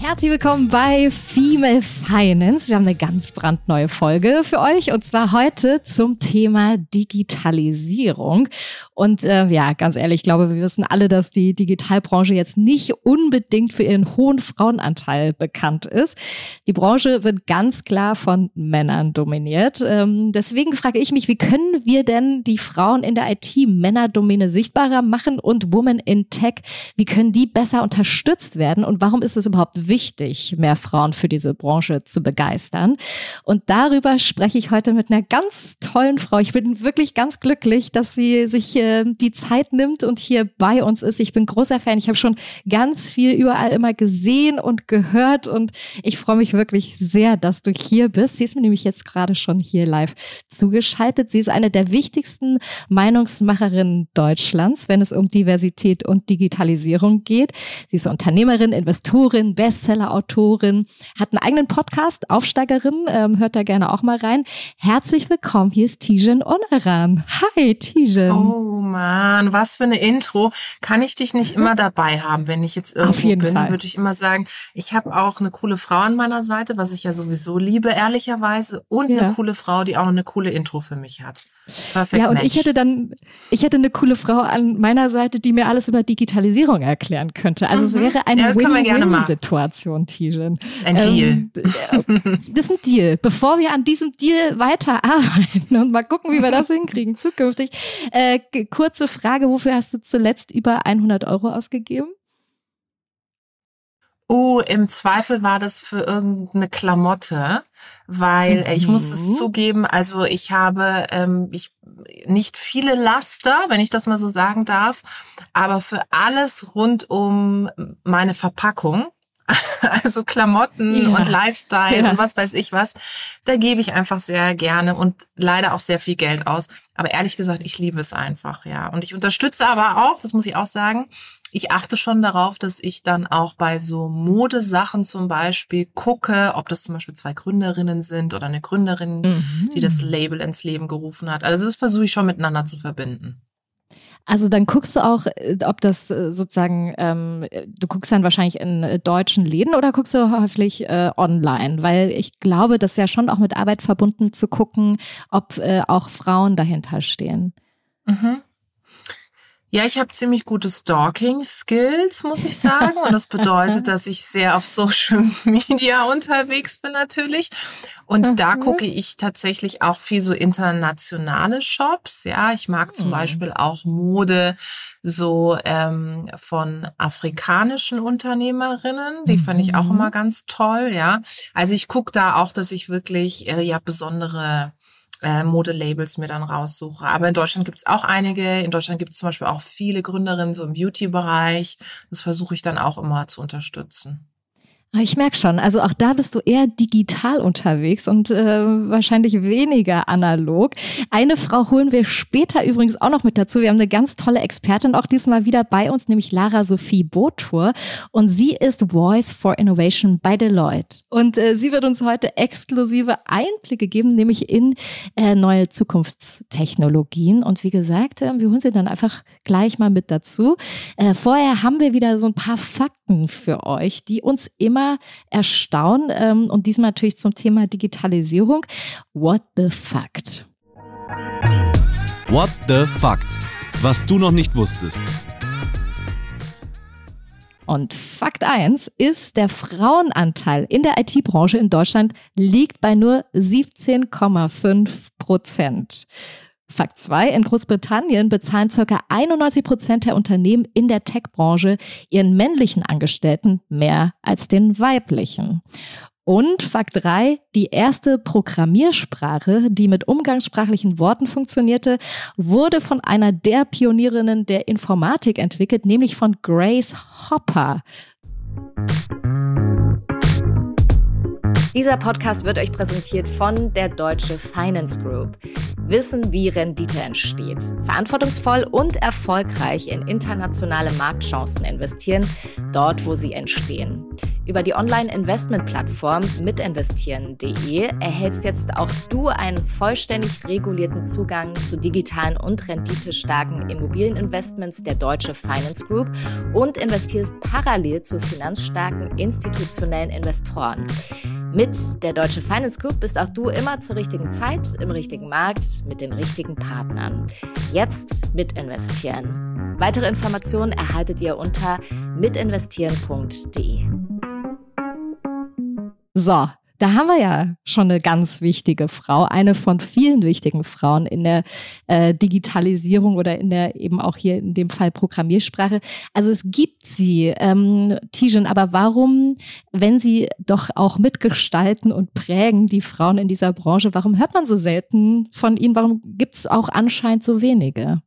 Herzlich willkommen bei Female Finance. Wir haben eine ganz brandneue Folge für euch und zwar heute zum Thema Digitalisierung. Und äh, ja, ganz ehrlich, ich glaube, wir wissen alle, dass die Digitalbranche jetzt nicht unbedingt für ihren hohen Frauenanteil bekannt ist. Die Branche wird ganz klar von Männern dominiert. Ähm, deswegen frage ich mich, wie können wir denn die Frauen in der IT-Männerdomäne sichtbarer machen und Women in Tech, wie können die besser unterstützt werden und warum ist es überhaupt wichtig? mehr Frauen für diese Branche zu begeistern. Und darüber spreche ich heute mit einer ganz tollen Frau. Ich bin wirklich ganz glücklich, dass sie sich äh, die Zeit nimmt und hier bei uns ist. Ich bin großer Fan. Ich habe schon ganz viel überall immer gesehen und gehört und ich freue mich wirklich sehr, dass du hier bist. Sie ist mir nämlich jetzt gerade schon hier live zugeschaltet. Sie ist eine der wichtigsten Meinungsmacherinnen Deutschlands, wenn es um Diversität und Digitalisierung geht. Sie ist Unternehmerin, Investorin, Best Bestseller-Autorin, hat einen eigenen Podcast, Aufsteigerin, ähm, hört da gerne auch mal rein. Herzlich willkommen, hier ist Tijen Oneran. Hi, Tijen. Oh man, was für eine Intro. Kann ich dich nicht immer dabei haben, wenn ich jetzt irgendwo Auf jeden bin, Fall. würde ich immer sagen, ich habe auch eine coole Frau an meiner Seite, was ich ja sowieso liebe, ehrlicherweise, und ja. eine coole Frau, die auch noch eine coole Intro für mich hat. Perfekt. Ja, und Match. ich hätte dann, ich hätte eine coole Frau an meiner Seite, die mir alles über Digitalisierung erklären könnte. Also mhm. es wäre eine ja, Win-Win-Situation, Tijen. Ein ähm, Deal. Äh, das ist ein Deal. Bevor wir an diesem Deal weiterarbeiten und mal gucken, wie wir das hinkriegen zukünftig. Äh, kurze Frage, wofür hast du zuletzt über 100 Euro ausgegeben? Oh, im Zweifel war das für irgendeine Klamotte, weil mhm. ich muss es mhm. zugeben, also ich habe ähm, ich nicht viele Laster, wenn ich das mal so sagen darf, aber für alles rund um meine Verpackung, also Klamotten ja. und Lifestyle ja. und was weiß ich was, da gebe ich einfach sehr gerne und leider auch sehr viel Geld aus. Aber ehrlich gesagt, ich liebe es einfach, ja. Und ich unterstütze aber auch, das muss ich auch sagen, ich achte schon darauf, dass ich dann auch bei so Modesachen zum Beispiel gucke, ob das zum Beispiel zwei Gründerinnen sind oder eine Gründerin, mhm. die das Label ins Leben gerufen hat. Also das versuche ich schon miteinander zu verbinden. Also dann guckst du auch, äh, ob das äh, sozusagen, ähm, du guckst dann wahrscheinlich in äh, deutschen Läden oder guckst du häufig äh, online? Weil ich glaube, das ist ja schon auch mit Arbeit verbunden zu gucken, ob äh, auch Frauen dahinter stehen. Mhm. Ja, ich habe ziemlich gute Stalking-Skills, muss ich sagen. Und das bedeutet, dass ich sehr auf Social Media unterwegs bin natürlich. Und mhm. da gucke ich tatsächlich auch viel so internationale Shops. Ja, ich mag zum mhm. Beispiel auch Mode so ähm, von afrikanischen Unternehmerinnen. Die mhm. fand ich auch mhm. immer ganz toll. Ja, also ich gucke da auch, dass ich wirklich äh, ja besondere äh, Modelabels mir dann raussuche. Aber in Deutschland gibt es auch einige. In Deutschland gibt es zum Beispiel auch viele Gründerinnen so im Beauty-Bereich. Das versuche ich dann auch immer zu unterstützen. Ah, ich merke schon, also auch da bist du eher digital unterwegs und äh, wahrscheinlich weniger analog. Eine Frau holen wir später übrigens auch noch mit dazu. Wir haben eine ganz tolle Expertin auch diesmal wieder bei uns, nämlich Lara Sophie Botur. Und sie ist Voice for Innovation bei Deloitte. Und äh, sie wird uns heute exklusive Einblicke geben, nämlich in äh, neue Zukunftstechnologien. Und wie gesagt, äh, wir holen sie dann einfach gleich mal mit dazu. Äh, vorher haben wir wieder so ein paar Fakten für euch, die uns immer immer erstaunen ähm, und diesmal natürlich zum Thema Digitalisierung. What the Fact? What the Fact? Was du noch nicht wusstest. Und Fakt 1 ist, der Frauenanteil in der IT-Branche in Deutschland liegt bei nur 17,5 Prozent. Fakt 2. In Großbritannien bezahlen ca. 91 Prozent der Unternehmen in der Tech-Branche ihren männlichen Angestellten mehr als den weiblichen. Und Fakt 3, die erste Programmiersprache, die mit umgangssprachlichen Worten funktionierte, wurde von einer der Pionierinnen der Informatik entwickelt, nämlich von Grace Hopper. Dieser Podcast wird euch präsentiert von der Deutsche Finance Group. Wissen, wie Rendite entsteht. Verantwortungsvoll und erfolgreich in internationale Marktchancen investieren, dort wo sie entstehen. Über die Online-Investment-Plattform mitinvestieren.de erhältst jetzt auch du einen vollständig regulierten Zugang zu digitalen und renditestarken Immobilieninvestments der Deutsche Finance Group und investierst parallel zu finanzstarken institutionellen Investoren. Mit der Deutsche Finance Group bist auch du immer zur richtigen Zeit, im richtigen Markt, mit den richtigen Partnern. Jetzt mitinvestieren. Weitere Informationen erhaltet ihr unter mitinvestieren.de. So, da haben wir ja schon eine ganz wichtige Frau, eine von vielen wichtigen Frauen in der äh, Digitalisierung oder in der eben auch hier in dem Fall Programmiersprache. Also es gibt sie, ähm, Tijen, aber warum, wenn sie doch auch mitgestalten und prägen die Frauen in dieser Branche, warum hört man so selten von ihnen? Warum gibt es auch anscheinend so wenige?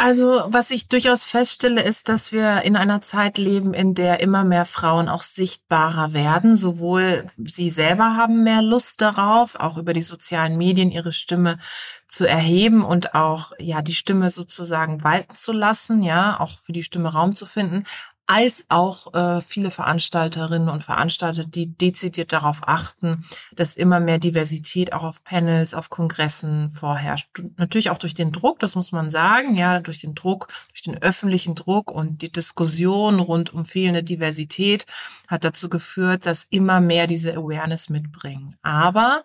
Also, was ich durchaus feststelle, ist, dass wir in einer Zeit leben, in der immer mehr Frauen auch sichtbarer werden. Sowohl sie selber haben mehr Lust darauf, auch über die sozialen Medien ihre Stimme zu erheben und auch, ja, die Stimme sozusagen walten zu lassen, ja, auch für die Stimme Raum zu finden als auch äh, viele Veranstalterinnen und Veranstalter, die dezidiert darauf achten, dass immer mehr Diversität auch auf Panels, auf Kongressen vorherrscht. Natürlich auch durch den Druck, das muss man sagen, ja, durch den Druck, durch den öffentlichen Druck und die Diskussion rund um fehlende Diversität hat dazu geführt, dass immer mehr diese Awareness mitbringen. Aber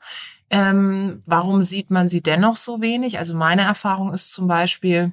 ähm, warum sieht man sie dennoch so wenig? Also meine Erfahrung ist zum Beispiel,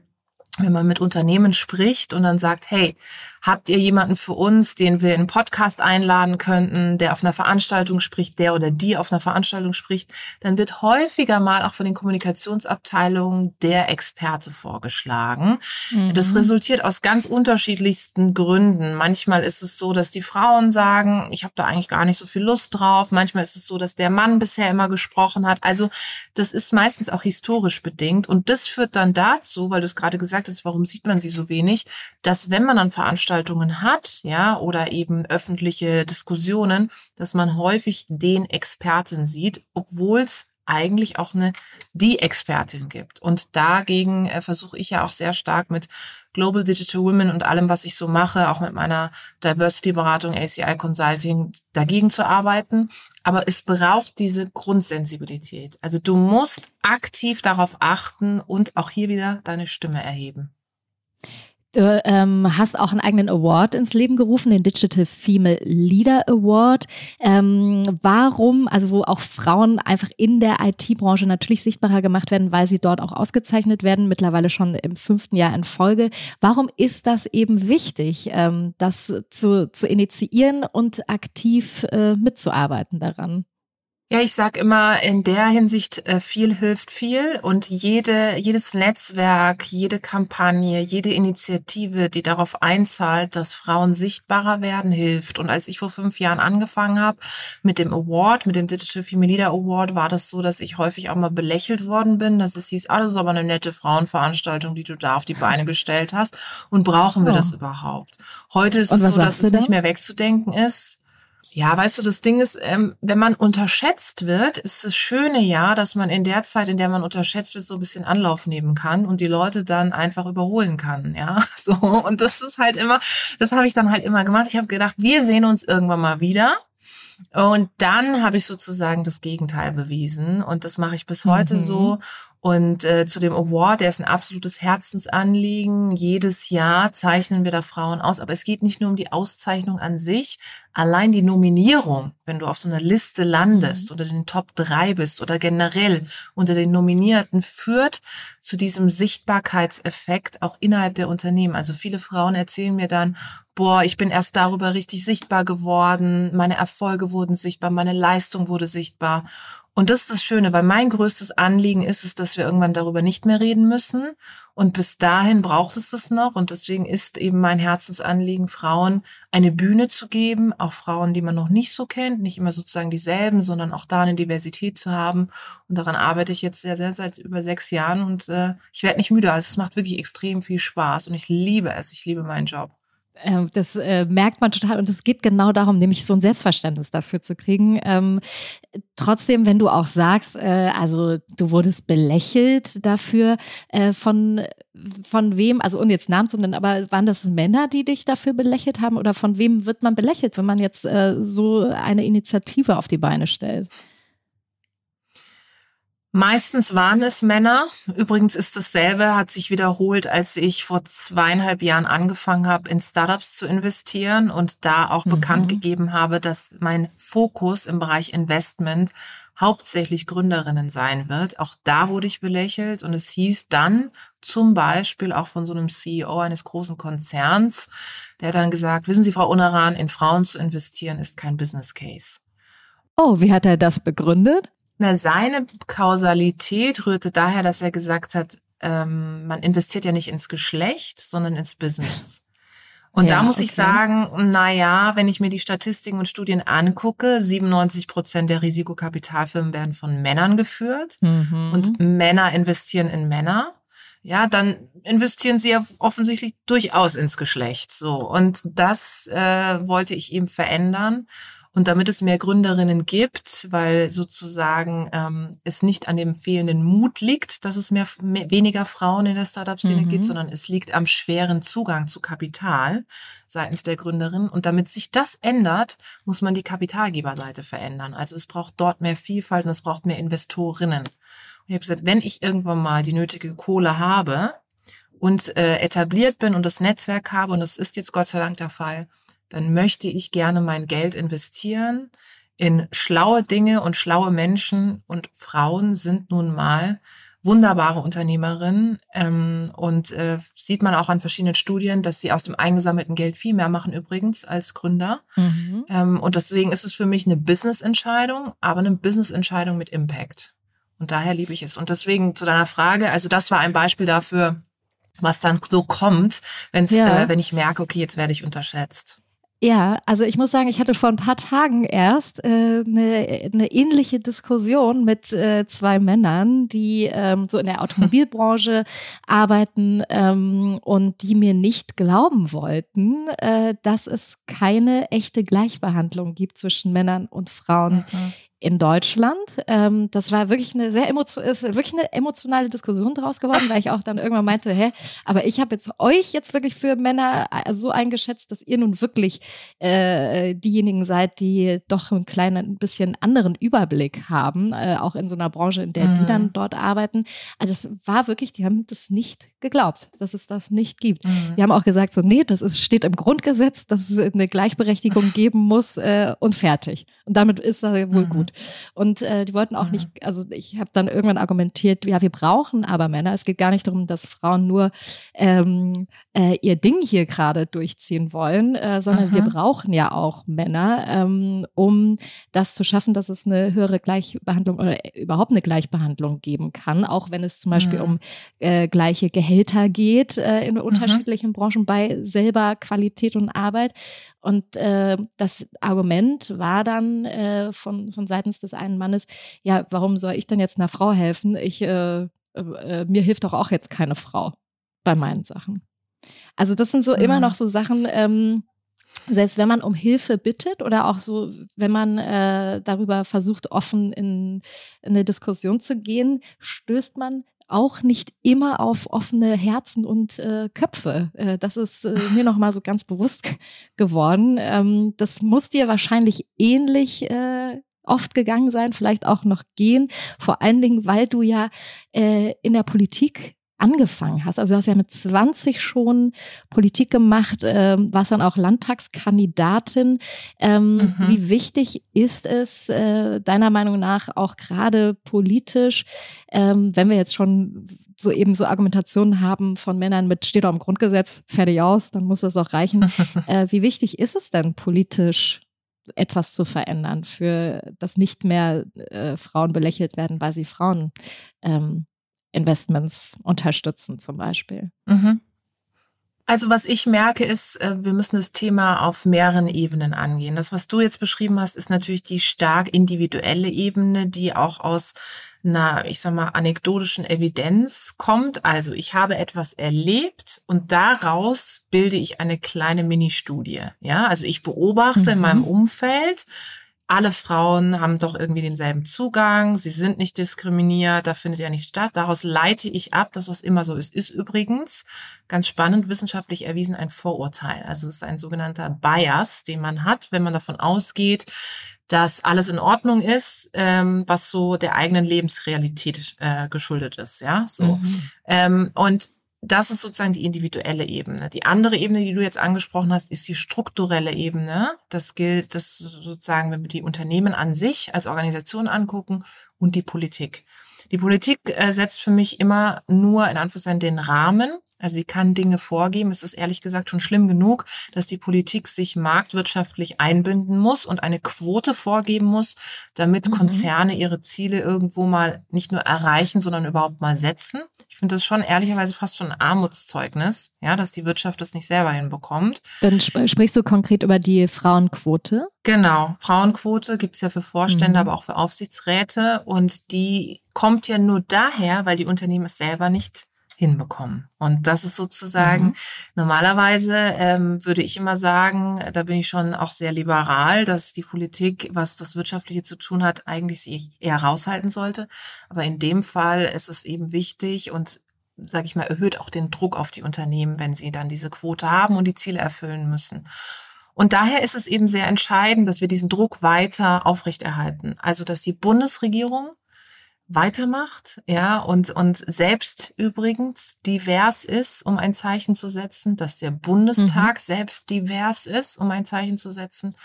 wenn man mit Unternehmen spricht und dann sagt, hey, Habt ihr jemanden für uns, den wir in einen Podcast einladen könnten, der auf einer Veranstaltung spricht, der oder die auf einer Veranstaltung spricht? Dann wird häufiger mal auch von den Kommunikationsabteilungen der Experte vorgeschlagen. Mhm. Das resultiert aus ganz unterschiedlichsten Gründen. Manchmal ist es so, dass die Frauen sagen, ich habe da eigentlich gar nicht so viel Lust drauf. Manchmal ist es so, dass der Mann bisher immer gesprochen hat. Also das ist meistens auch historisch bedingt. Und das führt dann dazu, weil du es gerade gesagt hast, warum sieht man sie so wenig, dass wenn man dann Veranstaltungen Veranstaltungen hat, ja, oder eben öffentliche Diskussionen, dass man häufig den Experten sieht, obwohl es eigentlich auch eine die Expertin gibt. Und dagegen äh, versuche ich ja auch sehr stark mit Global Digital Women und allem, was ich so mache, auch mit meiner Diversity-Beratung, ACI Consulting, dagegen zu arbeiten. Aber es braucht diese Grundsensibilität. Also du musst aktiv darauf achten und auch hier wieder deine Stimme erheben. Du ähm, hast auch einen eigenen Award ins Leben gerufen, den Digital Female Leader Award. Ähm, warum, also wo auch Frauen einfach in der IT-Branche natürlich sichtbarer gemacht werden, weil sie dort auch ausgezeichnet werden, mittlerweile schon im fünften Jahr in Folge. Warum ist das eben wichtig, ähm, das zu, zu initiieren und aktiv äh, mitzuarbeiten daran? Ja, ich sag immer, in der Hinsicht äh, viel hilft viel und jede, jedes Netzwerk, jede Kampagne, jede Initiative, die darauf einzahlt, dass Frauen sichtbarer werden, hilft. Und als ich vor fünf Jahren angefangen habe mit dem Award, mit dem Digital Female Leader Award, war das so, dass ich häufig auch mal belächelt worden bin, dass es hieß, ah, das ist aber eine nette Frauenveranstaltung, die du da auf die Beine gestellt hast. Und brauchen wir oh. das überhaupt? Heute ist es so, dass es nicht mehr wegzudenken ist. Ja, weißt du, das Ding ist, ähm, wenn man unterschätzt wird, ist das Schöne ja, dass man in der Zeit, in der man unterschätzt wird, so ein bisschen Anlauf nehmen kann und die Leute dann einfach überholen kann, ja. So und das ist halt immer, das habe ich dann halt immer gemacht. Ich habe gedacht, wir sehen uns irgendwann mal wieder. Und dann habe ich sozusagen das Gegenteil bewiesen und das mache ich bis heute mhm. so. Und äh, zu dem Award, der ist ein absolutes Herzensanliegen. Jedes Jahr zeichnen wir da Frauen aus. Aber es geht nicht nur um die Auszeichnung an sich. Allein die Nominierung, wenn du auf so einer Liste landest, mhm. unter den Top drei bist oder generell unter den Nominierten, führt zu diesem Sichtbarkeitseffekt auch innerhalb der Unternehmen. Also viele Frauen erzählen mir dann, boah, ich bin erst darüber richtig sichtbar geworden, meine Erfolge wurden sichtbar, meine Leistung wurde sichtbar. Und das ist das Schöne, weil mein größtes Anliegen ist es, dass wir irgendwann darüber nicht mehr reden müssen. Und bis dahin braucht es das noch. Und deswegen ist eben mein Herzensanliegen, Frauen eine Bühne zu geben, auch Frauen, die man noch nicht so kennt, nicht immer sozusagen dieselben, sondern auch da eine Diversität zu haben. Und daran arbeite ich jetzt sehr, sehr seit über sechs Jahren und äh, ich werde nicht müde. Also es macht wirklich extrem viel Spaß und ich liebe es. Ich liebe meinen Job das äh, merkt man total und es geht genau darum, nämlich so ein Selbstverständnis dafür zu kriegen. Ähm, trotzdem, wenn du auch sagst, äh, also du wurdest belächelt dafür, äh, von, von wem, also ohne jetzt Namen zu nennen, aber waren das Männer, die dich dafür belächelt haben oder von wem wird man belächelt, wenn man jetzt äh, so eine Initiative auf die Beine stellt? Meistens waren es Männer. Übrigens ist dasselbe, hat sich wiederholt, als ich vor zweieinhalb Jahren angefangen habe, in Startups zu investieren und da auch mhm. bekannt gegeben habe, dass mein Fokus im Bereich Investment hauptsächlich Gründerinnen sein wird. Auch da wurde ich belächelt und es hieß dann zum Beispiel auch von so einem CEO eines großen Konzerns, der dann gesagt, wissen Sie, Frau Unaran, in Frauen zu investieren ist kein Business Case. Oh, wie hat er das begründet? Na, seine Kausalität rührte daher, dass er gesagt hat, ähm, man investiert ja nicht ins Geschlecht, sondern ins Business. Und ja, da muss okay. ich sagen, na ja, wenn ich mir die Statistiken und Studien angucke, 97 Prozent der Risikokapitalfirmen werden von Männern geführt mhm. und Männer investieren in Männer. Ja, dann investieren sie ja offensichtlich durchaus ins Geschlecht. So und das äh, wollte ich eben verändern. Und damit es mehr Gründerinnen gibt, weil sozusagen ähm, es nicht an dem fehlenden Mut liegt, dass es mehr, mehr weniger Frauen in der Startup-Szene mhm. gibt, sondern es liegt am schweren Zugang zu Kapital seitens der Gründerin. Und damit sich das ändert, muss man die Kapitalgeberseite verändern. Also es braucht dort mehr Vielfalt und es braucht mehr Investorinnen. Und ich habe gesagt, wenn ich irgendwann mal die nötige Kohle habe und äh, etabliert bin und das Netzwerk habe, und das ist jetzt Gott sei Dank der Fall, dann möchte ich gerne mein Geld investieren in schlaue Dinge und schlaue Menschen und Frauen sind nun mal wunderbare Unternehmerinnen ähm, und äh, sieht man auch an verschiedenen Studien, dass sie aus dem eingesammelten Geld viel mehr machen übrigens als Gründer. Mhm. Ähm, und deswegen ist es für mich eine Business-Entscheidung, aber eine Business-Entscheidung mit Impact. Und daher liebe ich es. Und deswegen zu deiner Frage, also das war ein Beispiel dafür, was dann so kommt, wenn's, ja. äh, wenn ich merke, okay, jetzt werde ich unterschätzt. Ja, also ich muss sagen, ich hatte vor ein paar Tagen erst äh, eine, eine ähnliche Diskussion mit äh, zwei Männern, die ähm, so in der Automobilbranche arbeiten ähm, und die mir nicht glauben wollten, äh, dass es keine echte Gleichbehandlung gibt zwischen Männern und Frauen mhm in Deutschland. Ähm, das war wirklich eine sehr emotio ist wirklich eine emotionale Diskussion daraus geworden, weil ich auch dann irgendwann meinte, hä, aber ich habe jetzt euch jetzt wirklich für Männer äh, so eingeschätzt, dass ihr nun wirklich äh, diejenigen seid, die doch einen kleinen, ein bisschen anderen Überblick haben, äh, auch in so einer Branche, in der mhm. die dann dort arbeiten. Also es war wirklich, die haben das nicht geglaubt, dass es das nicht gibt. Mhm. Die haben auch gesagt, so, nee, das ist, steht im Grundgesetz, dass es eine Gleichberechtigung geben muss äh, und fertig. Und damit ist das wohl mhm. gut. Und äh, die wollten auch mhm. nicht, also ich habe dann irgendwann argumentiert, ja, wir brauchen aber Männer. Es geht gar nicht darum, dass Frauen nur ähm, äh, ihr Ding hier gerade durchziehen wollen, äh, sondern mhm. wir brauchen ja auch Männer, ähm, um das zu schaffen, dass es eine höhere Gleichbehandlung oder überhaupt eine Gleichbehandlung geben kann, auch wenn es zum Beispiel mhm. um äh, gleiche Gehälter geht äh, in mhm. unterschiedlichen Branchen bei selber Qualität und Arbeit. Und äh, das Argument war dann äh, von, von seitens des einen Mannes, ja, warum soll ich denn jetzt einer Frau helfen? Ich, äh, äh, mir hilft doch auch jetzt keine Frau bei meinen Sachen. Also das sind so mhm. immer noch so Sachen, ähm, selbst wenn man um Hilfe bittet oder auch so, wenn man äh, darüber versucht, offen in, in eine Diskussion zu gehen, stößt man auch nicht immer auf offene Herzen und äh, Köpfe. Äh, das ist äh, mir nochmal so ganz bewusst geworden. Ähm, das muss dir wahrscheinlich ähnlich äh, oft gegangen sein, vielleicht auch noch gehen. Vor allen Dingen, weil du ja äh, in der Politik angefangen hast. Also du hast ja mit 20 schon Politik gemacht, äh, warst dann auch Landtagskandidatin. Ähm, mhm. Wie wichtig ist es äh, deiner Meinung nach auch gerade politisch, ähm, wenn wir jetzt schon so eben so Argumentationen haben von Männern mit steht auch im Grundgesetz, fertig aus, dann muss das auch reichen. äh, wie wichtig ist es denn politisch etwas zu verändern, für dass nicht mehr äh, Frauen belächelt werden, weil sie Frauen ähm, Investments unterstützen zum Beispiel. Mhm. Also was ich merke ist, äh, wir müssen das Thema auf mehreren Ebenen angehen. Das, was du jetzt beschrieben hast, ist natürlich die stark individuelle Ebene, die auch aus einer, ich sag mal, anekdotischen Evidenz kommt. Also ich habe etwas erlebt und daraus bilde ich eine kleine Mini-Studie. Ja, also ich beobachte mhm. in meinem Umfeld, alle Frauen haben doch irgendwie denselben Zugang, sie sind nicht diskriminiert, da findet ja nichts statt. Daraus leite ich ab, dass das immer so ist. Ist übrigens ganz spannend wissenschaftlich erwiesen ein Vorurteil. Also es ist ein sogenannter Bias, den man hat, wenn man davon ausgeht, dass alles in Ordnung ist, ähm, was so der eigenen Lebensrealität äh, geschuldet ist. Ja, so. Mhm. Ähm, und das ist sozusagen die individuelle Ebene. Die andere Ebene, die du jetzt angesprochen hast, ist die strukturelle Ebene. Das gilt, das sozusagen, wenn wir die Unternehmen an sich als Organisation angucken und die Politik. Die Politik äh, setzt für mich immer nur in Anführungszeichen den Rahmen. Also sie kann Dinge vorgeben. Es ist ehrlich gesagt schon schlimm genug, dass die Politik sich marktwirtschaftlich einbinden muss und eine Quote vorgeben muss, damit mhm. Konzerne ihre Ziele irgendwo mal nicht nur erreichen, sondern überhaupt mal setzen. Ich finde das schon ehrlicherweise fast schon ein Armutszeugnis, ja, dass die Wirtschaft das nicht selber hinbekommt. Dann sp sprichst du konkret über die Frauenquote? Genau, Frauenquote gibt's ja für Vorstände, mhm. aber auch für Aufsichtsräte. Und die kommt ja nur daher, weil die Unternehmen es selber nicht hinbekommen. Und das ist sozusagen, mhm. normalerweise ähm, würde ich immer sagen, da bin ich schon auch sehr liberal, dass die Politik, was das Wirtschaftliche zu tun hat, eigentlich sich eher raushalten sollte. Aber in dem Fall ist es eben wichtig und sage ich mal, erhöht auch den Druck auf die Unternehmen, wenn sie dann diese Quote haben und die Ziele erfüllen müssen. Und daher ist es eben sehr entscheidend, dass wir diesen Druck weiter aufrechterhalten. Also, dass die Bundesregierung weitermacht, ja, und, und selbst übrigens divers ist, um ein Zeichen zu setzen, dass der Bundestag mhm. selbst divers ist, um ein Zeichen zu setzen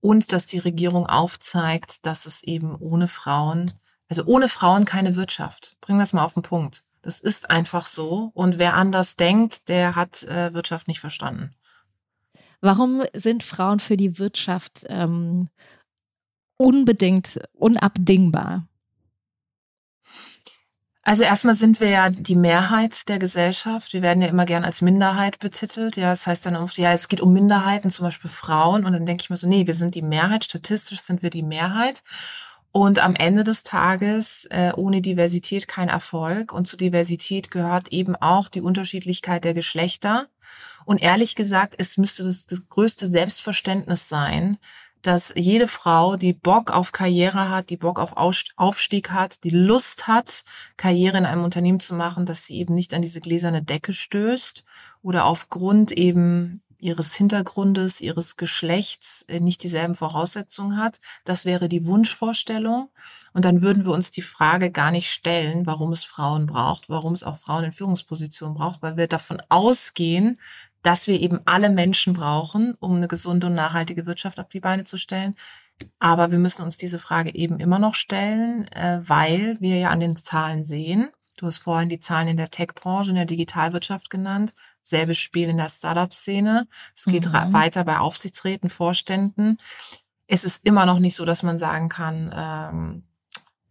und dass die Regierung aufzeigt, dass es eben ohne Frauen, also ohne Frauen keine Wirtschaft. Bringen wir es mal auf den Punkt. Das ist einfach so und wer anders denkt, der hat äh, Wirtschaft nicht verstanden. Warum sind Frauen für die Wirtschaft ähm, unbedingt unabdingbar? Also erstmal sind wir ja die Mehrheit der Gesellschaft. Wir werden ja immer gern als Minderheit betitelt. Ja, das heißt dann oft, ja, es geht um Minderheiten, zum Beispiel Frauen. Und dann denke ich mir so, nee, wir sind die Mehrheit. Statistisch sind wir die Mehrheit. Und am Ende des Tages, äh, ohne Diversität kein Erfolg. Und zu Diversität gehört eben auch die Unterschiedlichkeit der Geschlechter. Und ehrlich gesagt, es müsste das, das größte Selbstverständnis sein, dass jede Frau, die Bock auf Karriere hat, die Bock auf Aufstieg hat, die Lust hat, Karriere in einem Unternehmen zu machen, dass sie eben nicht an diese gläserne Decke stößt oder aufgrund eben ihres Hintergrundes, ihres Geschlechts äh, nicht dieselben Voraussetzungen hat. Das wäre die Wunschvorstellung. Und dann würden wir uns die Frage gar nicht stellen, warum es Frauen braucht, warum es auch Frauen in Führungspositionen braucht, weil wir davon ausgehen, dass wir eben alle Menschen brauchen, um eine gesunde und nachhaltige Wirtschaft auf die Beine zu stellen. Aber wir müssen uns diese Frage eben immer noch stellen, äh, weil wir ja an den Zahlen sehen. Du hast vorhin die Zahlen in der Tech-Branche, in der Digitalwirtschaft genannt. Selbes Spiel in der Startup-Szene. Es geht mhm. weiter bei Aufsichtsräten, Vorständen. Es ist immer noch nicht so, dass man sagen kann, ähm,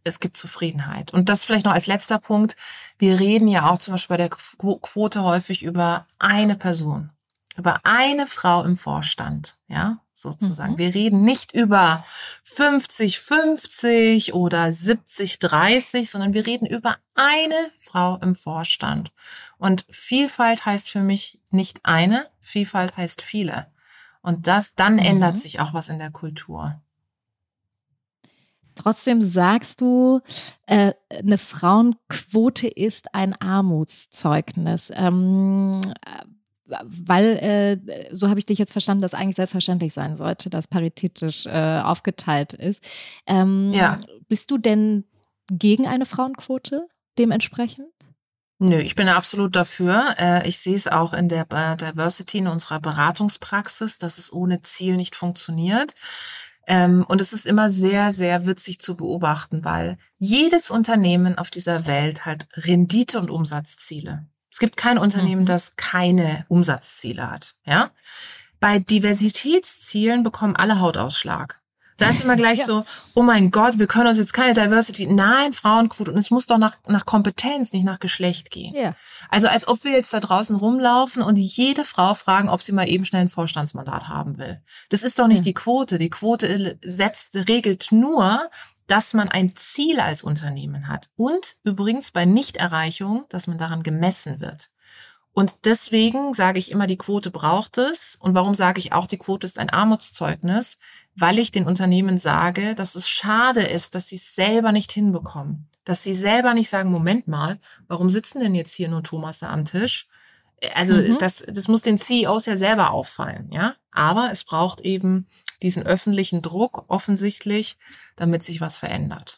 es gibt Zufriedenheit. Und das vielleicht noch als letzter Punkt. Wir reden ja auch zum Beispiel bei der Quote häufig über eine Person, über eine Frau im Vorstand, ja, sozusagen. Mhm. Wir reden nicht über 50, 50 oder 70, 30, sondern wir reden über eine Frau im Vorstand. Und Vielfalt heißt für mich nicht eine, Vielfalt heißt viele. Und das, dann mhm. ändert sich auch was in der Kultur. Trotzdem sagst du, äh, eine Frauenquote ist ein Armutszeugnis. Ähm, weil, äh, so habe ich dich jetzt verstanden, dass eigentlich selbstverständlich sein sollte, dass paritätisch äh, aufgeteilt ist. Ähm, ja. Bist du denn gegen eine Frauenquote dementsprechend? Nö, ich bin absolut dafür. Äh, ich sehe es auch in der Diversity in unserer Beratungspraxis, dass es ohne Ziel nicht funktioniert. Ähm, und es ist immer sehr, sehr witzig zu beobachten, weil jedes Unternehmen auf dieser Welt hat Rendite- und Umsatzziele. Es gibt kein Unternehmen, mhm. das keine Umsatzziele hat. Ja? Bei Diversitätszielen bekommen alle Hautausschlag. Da ist immer gleich ja. so, oh mein Gott, wir können uns jetzt keine Diversity. Nein, Frauenquote. Und es muss doch nach, nach Kompetenz, nicht nach Geschlecht gehen. Ja. Also als ob wir jetzt da draußen rumlaufen und jede Frau fragen, ob sie mal eben schnell ein Vorstandsmandat haben will. Das ist doch nicht ja. die Quote. Die Quote setzt, regelt nur, dass man ein Ziel als Unternehmen hat und übrigens bei Nichterreichung, dass man daran gemessen wird. Und deswegen sage ich immer, die Quote braucht es. Und warum sage ich auch, die Quote ist ein Armutszeugnis? Weil ich den Unternehmen sage, dass es schade ist, dass sie es selber nicht hinbekommen. Dass sie selber nicht sagen, Moment mal, warum sitzen denn jetzt hier nur Thomas am Tisch? Also mhm. das, das muss den CEOs ja selber auffallen, ja. Aber es braucht eben diesen öffentlichen Druck offensichtlich, damit sich was verändert.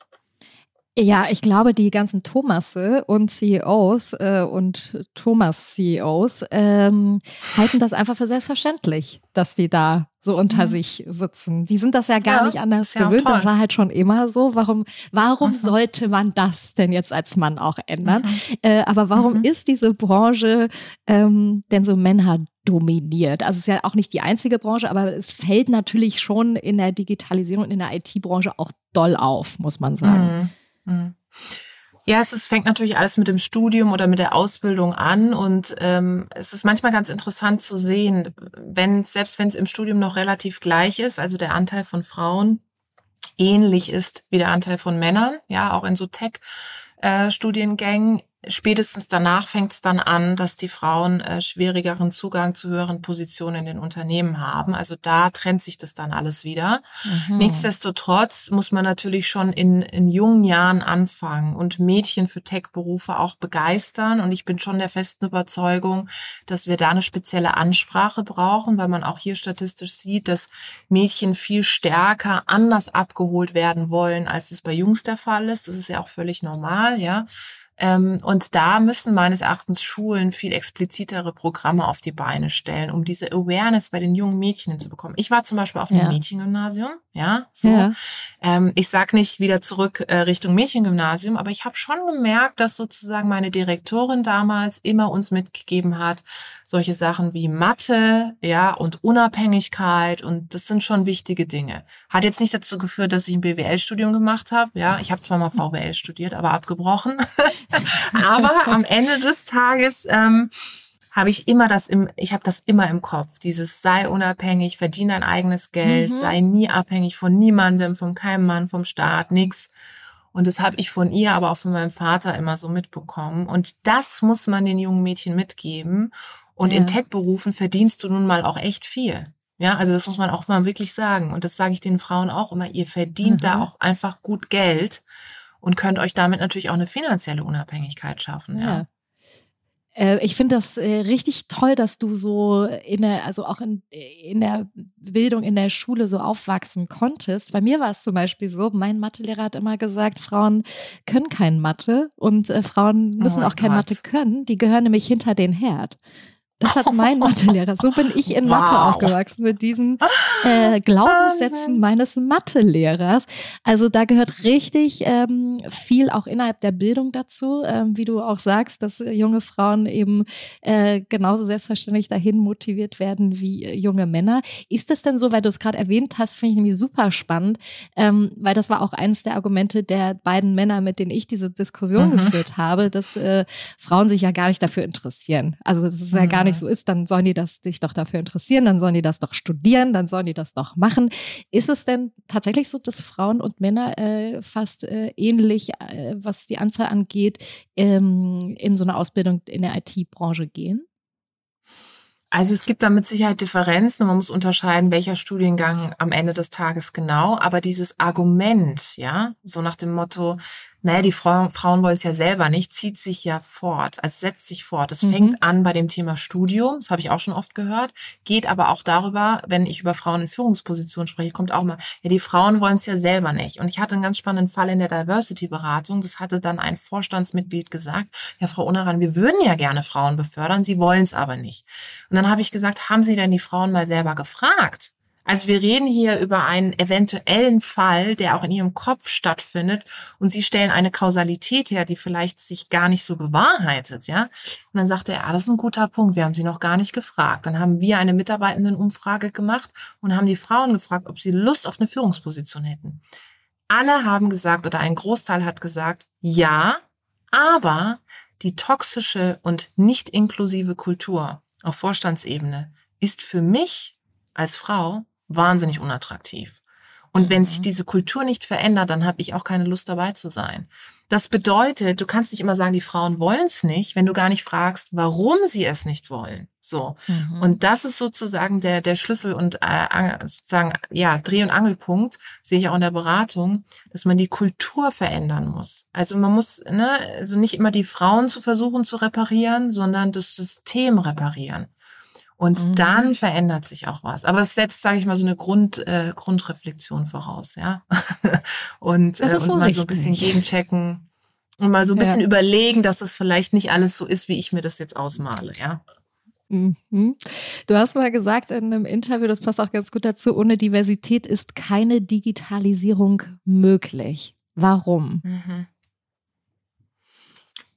Ja, ich glaube, die ganzen Thomasse und CEOs äh, und Thomas-CEOs ähm, halten das einfach für selbstverständlich, dass die da so unter mhm. sich sitzen. Die sind das ja gar ja, nicht anders ja gewöhnt. Das war halt schon immer so. Warum, warum mhm. sollte man das denn jetzt als Mann auch ändern? Mhm. Äh, aber warum mhm. ist diese Branche ähm, denn so Männer dominiert. Also es ist ja auch nicht die einzige Branche, aber es fällt natürlich schon in der Digitalisierung und in der IT-Branche auch doll auf, muss man sagen. Mhm. Mhm. Ja, es ist, fängt natürlich alles mit dem Studium oder mit der Ausbildung an und ähm, es ist manchmal ganz interessant zu sehen, wenn selbst wenn es im Studium noch relativ gleich ist, also der Anteil von Frauen ähnlich ist wie der Anteil von Männern, ja, auch in so Tech-Studiengängen, spätestens danach fängt es dann an, dass die Frauen äh, schwierigeren Zugang zu höheren Positionen in den Unternehmen haben. Also da trennt sich das dann alles wieder. Mhm. Nichtsdestotrotz muss man natürlich schon in, in jungen Jahren anfangen und Mädchen für Tech-Berufe auch begeistern. Und ich bin schon der festen Überzeugung, dass wir da eine spezielle Ansprache brauchen, weil man auch hier statistisch sieht, dass Mädchen viel stärker anders abgeholt werden wollen, als es bei Jungs der Fall ist. Das ist ja auch völlig normal, ja. Ähm, und da müssen meines Erachtens Schulen viel explizitere Programme auf die Beine stellen, um diese Awareness bei den jungen Mädchen hinzubekommen. Ich war zum Beispiel auf einem ja. Mädchengymnasium, ja, so. Ja. Ähm, ich sag nicht wieder zurück äh, Richtung Mädchengymnasium, aber ich habe schon gemerkt, dass sozusagen meine Direktorin damals immer uns mitgegeben hat, solche Sachen wie Mathe, ja, und Unabhängigkeit und das sind schon wichtige Dinge. Hat jetzt nicht dazu geführt, dass ich ein BWL-Studium gemacht habe, ja, ich habe zwar mal VWL studiert, aber abgebrochen. aber am Ende des Tages ähm, habe ich immer das im, ich habe das immer im Kopf. Dieses sei unabhängig, verdiene dein eigenes Geld, mhm. sei nie abhängig von niemandem, von keinem Mann, vom Staat, nix. Und das habe ich von ihr, aber auch von meinem Vater immer so mitbekommen. Und das muss man den jungen Mädchen mitgeben. Und ja. in Tech-Berufen verdienst du nun mal auch echt viel. Ja, also das muss man auch mal wirklich sagen. Und das sage ich den Frauen auch immer. Ihr verdient mhm. da auch einfach gut Geld und könnt euch damit natürlich auch eine finanzielle Unabhängigkeit schaffen. Ja. ja. Äh, ich finde das äh, richtig toll, dass du so in der, also auch in, in der Bildung in der Schule so aufwachsen konntest. Bei mir war es zum Beispiel so, mein Mathelehrer hat immer gesagt, Frauen können kein Mathe und äh, Frauen müssen oh auch kein Mathe können. Die gehören nämlich hinter den Herd. Das hat mein Mathelehrer. So bin ich in Mathe wow. aufgewachsen mit diesen äh, Glaubenssätzen Wahnsinn. meines Mathelehrers. Also da gehört richtig ähm, viel auch innerhalb der Bildung dazu, ähm, wie du auch sagst, dass junge Frauen eben äh, genauso selbstverständlich dahin motiviert werden wie äh, junge Männer. Ist das denn so, weil du es gerade erwähnt hast, finde ich nämlich super spannend, ähm, weil das war auch eines der Argumente der beiden Männer, mit denen ich diese Diskussion mhm. geführt habe, dass äh, Frauen sich ja gar nicht dafür interessieren. Also das ist ja mhm. gar nicht so ist, dann sollen die das sich doch dafür interessieren, dann sollen die das doch studieren, dann sollen die das doch machen. Ist es denn tatsächlich so, dass Frauen und Männer äh, fast äh, ähnlich, äh, was die Anzahl angeht, ähm, in so eine Ausbildung in der IT-Branche gehen? Also es gibt da mit Sicherheit Differenzen und man muss unterscheiden, welcher Studiengang am Ende des Tages genau. Aber dieses Argument, ja, so nach dem Motto, naja, die Frau, Frauen wollen es ja selber nicht, zieht sich ja fort, also setzt sich fort. Es mhm. fängt an bei dem Thema Studium, das habe ich auch schon oft gehört, geht aber auch darüber, wenn ich über Frauen in Führungspositionen spreche, kommt auch mal, ja, die Frauen wollen es ja selber nicht. Und ich hatte einen ganz spannenden Fall in der Diversity-Beratung, das hatte dann ein Vorstandsmitglied gesagt, ja, Frau Unaran, wir würden ja gerne Frauen befördern, Sie wollen es aber nicht. Und dann habe ich gesagt, haben Sie denn die Frauen mal selber gefragt? Also wir reden hier über einen eventuellen Fall, der auch in ihrem Kopf stattfindet und sie stellen eine Kausalität her, die vielleicht sich gar nicht so bewahrheitet, ja. Und dann sagte er, ah, das ist ein guter Punkt, wir haben sie noch gar nicht gefragt. Dann haben wir eine Mitarbeitendenumfrage gemacht und haben die Frauen gefragt, ob sie Lust auf eine Führungsposition hätten. Alle haben gesagt oder ein Großteil hat gesagt, ja, aber die toxische und nicht inklusive Kultur auf Vorstandsebene ist für mich als Frau wahnsinnig unattraktiv. Und wenn sich mhm. diese Kultur nicht verändert, dann habe ich auch keine Lust dabei zu sein. Das bedeutet, du kannst nicht immer sagen, die Frauen wollen es nicht, wenn du gar nicht fragst, warum sie es nicht wollen. So. Mhm. Und das ist sozusagen der, der Schlüssel und äh, sozusagen, ja, Dreh- und Angelpunkt, sehe ich auch in der Beratung, dass man die Kultur verändern muss. Also man muss, ne, also nicht immer die Frauen zu versuchen zu reparieren, sondern das System reparieren. Und mhm. dann verändert sich auch was. Aber es setzt, sage ich mal, so eine Grund, äh, Grundreflexion voraus, ja. und äh, und mal so ein bisschen gegenchecken und mal so ein bisschen ja. überlegen, dass das vielleicht nicht alles so ist, wie ich mir das jetzt ausmale, ja. Mhm. Du hast mal gesagt in einem Interview, das passt auch ganz gut dazu, ohne Diversität ist keine Digitalisierung möglich. Warum? Mhm.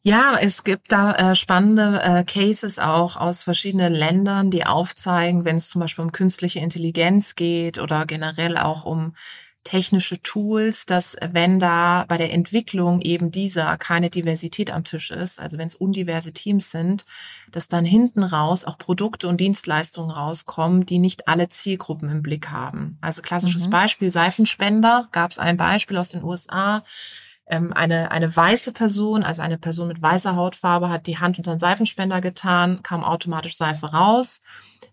Ja, es gibt da äh, spannende äh, Cases auch aus verschiedenen Ländern, die aufzeigen, wenn es zum Beispiel um künstliche Intelligenz geht oder generell auch um technische Tools, dass wenn da bei der Entwicklung eben dieser keine Diversität am Tisch ist, also wenn es undiverse Teams sind, dass dann hinten raus auch Produkte und Dienstleistungen rauskommen, die nicht alle Zielgruppen im Blick haben. Also klassisches mhm. Beispiel Seifenspender, gab es ein Beispiel aus den USA ähm, eine, eine weiße Person, also eine Person mit weißer Hautfarbe, hat die Hand unter den Seifenspender getan, kam automatisch Seife raus.